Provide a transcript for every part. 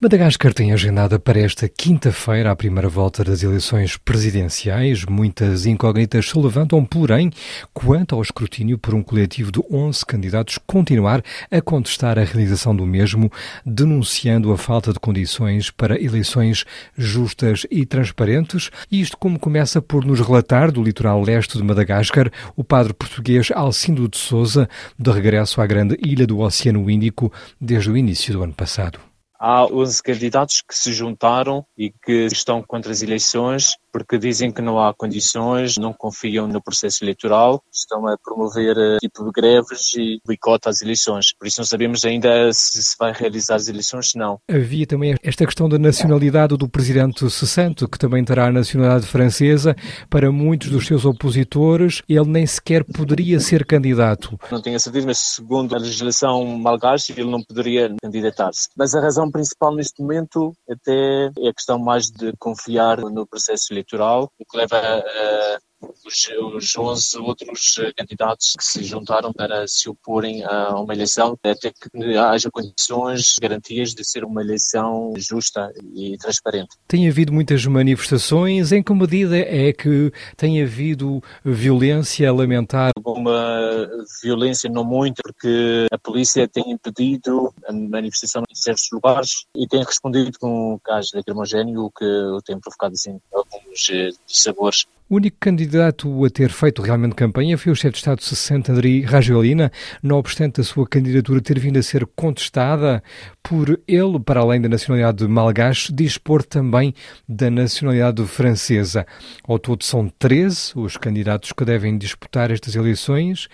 Madagascar tem agendada para esta quinta-feira a primeira volta das eleições presidenciais. Muitas incógnitas se levantam, porém, quanto ao escrutínio por um coletivo de 11 candidatos continuar a contestar a realização do mesmo, denunciando a falta de condições para eleições justas e transparentes. Isto como começa por nos relatar do litoral leste de Madagascar o padre português Alcindo de Souza, de regresso à grande ilha do Oceano Índico desde o início do ano passado. Há 11 candidatos que se juntaram e que estão contra as eleições porque dizem que não há condições, não confiam no processo eleitoral, estão a promover eh, tipo de greves e boicota às eleições. Por isso não sabemos ainda se se vai realizar as eleições, se não. Havia também esta questão da nacionalidade do presidente cessante, que também terá a nacionalidade francesa. Para muitos dos seus opositores, ele nem sequer poderia ser candidato. Não tenho a certeza, mas segundo a legislação malgache, ele não poderia candidatar-se. Mas a razão principal neste momento até é a questão mais de confiar no processo eleitoral, o que leva a os, os 11 outros eh, candidatos que se juntaram para se oporem a uma eleição, até que haja condições, garantias de ser uma eleição justa e transparente. Tem havido muitas manifestações. Em que medida é que tem havido violência lamentar? Alguma violência, não muito, porque a polícia tem impedido a manifestação em certos lugares e tem respondido com o caso de lacrimogéneo, o que tem provocado assim, alguns eh, sabores. O único candidato a ter feito realmente campanha foi o chefe de Estado 60, André Rajoelina, não obstante a sua candidatura ter vindo a ser contestada por ele, para além da nacionalidade malgache, dispor também da nacionalidade francesa. Ao todo são 13 os candidatos que devem disputar estas eleições.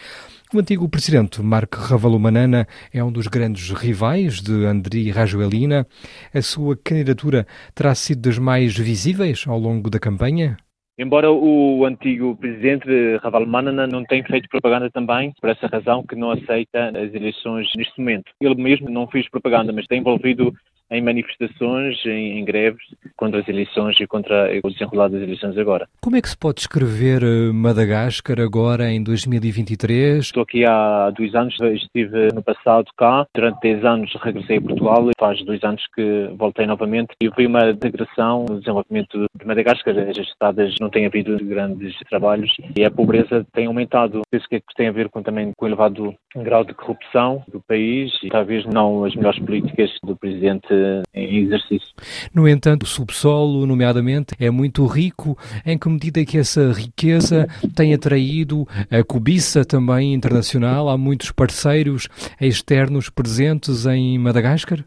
O antigo presidente Marco Ravalomanana é um dos grandes rivais de André Rajoelina. A sua candidatura terá sido das mais visíveis ao longo da campanha? Embora o antigo presidente Raval Manana não tenha feito propaganda também, por essa razão que não aceita as eleições neste momento. Ele mesmo não fez propaganda, mas tem envolvido em manifestações, em, em, greves contra as eleições e contra o desenrolar das eleições agora. Como é que se pode descrever eh, Madagascar agora em 2023? Estou aqui há dois anos, estive no passado cá, durante 10 anos regressei a Portugal, faz dois anos que voltei novamente e vi uma degradação no desenvolvimento de Madagascar. As estradas não têm havido grandes trabalhos e a pobreza tem aumentado. Penso que tem a ver com, também com o elevado grau de corrupção do país e talvez não as melhores políticas do presidente em exercício. No entanto, o subsolo, nomeadamente, é muito rico. Em que medida que essa riqueza tem atraído a cobiça também internacional? Há muitos parceiros externos presentes em Madagascar?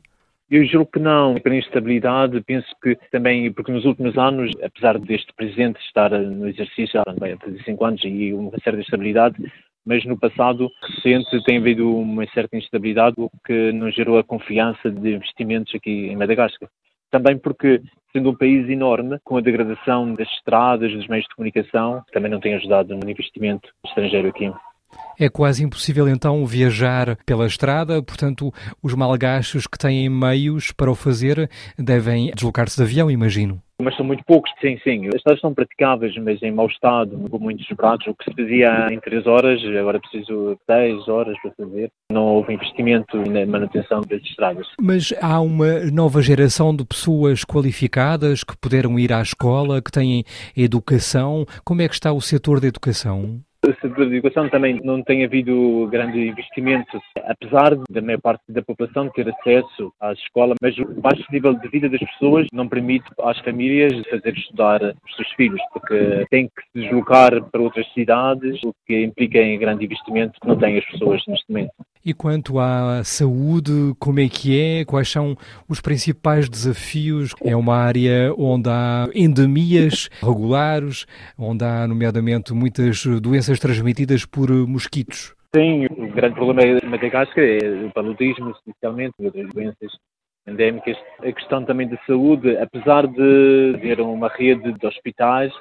Eu julgo que não. Para instabilidade, penso que também, porque nos últimos anos, apesar deste presidente estar no exercício há bem, fazer cinco anos e uma certa estabilidade, mas no passado recente tem havido uma certa instabilidade, o que não gerou a confiança de investimentos aqui em Madagascar. Também porque, sendo um país enorme, com a degradação das estradas, dos meios de comunicação, também não tem ajudado no investimento estrangeiro aqui. É quase impossível então viajar pela estrada, portanto, os malgachos que têm meios para o fazer devem deslocar-se de avião, imagino. Mas são muito poucos, sim, sim. As estradas são praticáveis, mas em mau estado, com muitos burados. O que se fazia em três horas, agora preciso dez horas para fazer. Não houve investimento na manutenção das estradas. Mas há uma nova geração de pessoas qualificadas que puderam ir à escola, que têm educação. Como é que está o setor da educação? Setor de educação também não tem havido grande investimento, apesar da maior parte da população ter acesso à escola, mas o baixo nível de vida das pessoas não permite às famílias fazer estudar os seus filhos, porque têm que se deslocar para outras cidades, o que implica em grande investimento que não têm as pessoas neste momento. E quanto à saúde, como é que é? Quais são os principais desafios? É uma área onde há endemias regulares, onde há, nomeadamente, muitas doenças transmitidas por mosquitos. Sim, o grande problema de Madagascar é o paludismo, especialmente, outras doenças endémicas. A questão também de saúde, apesar de ter uma rede de hospitais,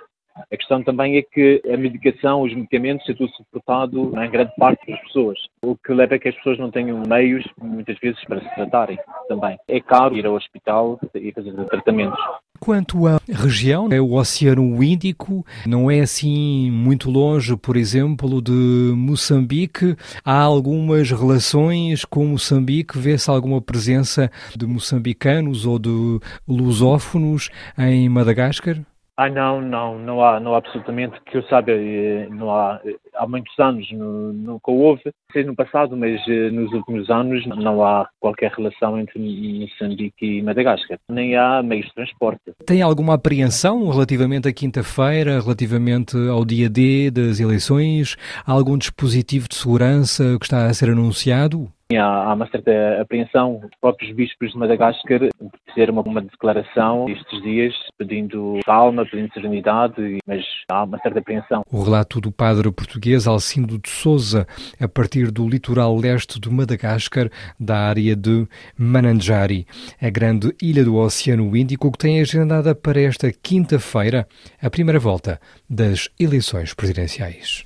a questão também é que a medicação, os medicamentos, é tudo suportado em grande parte das pessoas, o que leva a que as pessoas não tenham meios, muitas vezes, para se tratarem também. É caro ir ao hospital e fazer tratamentos. quanto à região, é o Oceano Índico, não é assim muito longe, por exemplo, de Moçambique. Há algumas relações com Moçambique? Vê-se alguma presença de moçambicanos ou de lusófonos em Madagascar? Ah, não, não, não há, não há absolutamente, que eu saiba, eh, não há, eh, há muitos anos nunca houve, seja no passado, mas eh, nos últimos anos não há qualquer relação entre Moçambique e Madagascar, nem há meios de transporte. Tem alguma apreensão relativamente à quinta-feira, relativamente ao dia D das eleições? Há algum dispositivo de segurança que está a ser anunciado? Há, uma certa apreensão. Os próprios bispos de Madagascar fizeram uma, uma declaração estes dias pedindo calma, pedindo serenidade, mas há uma certa apreensão. O relato do padre português Alcindo de Souza, a partir do litoral leste de Madagascar, da área de Mananjari, a grande ilha do Oceano Índico que tem agendada para esta quinta-feira a primeira volta das eleições presidenciais.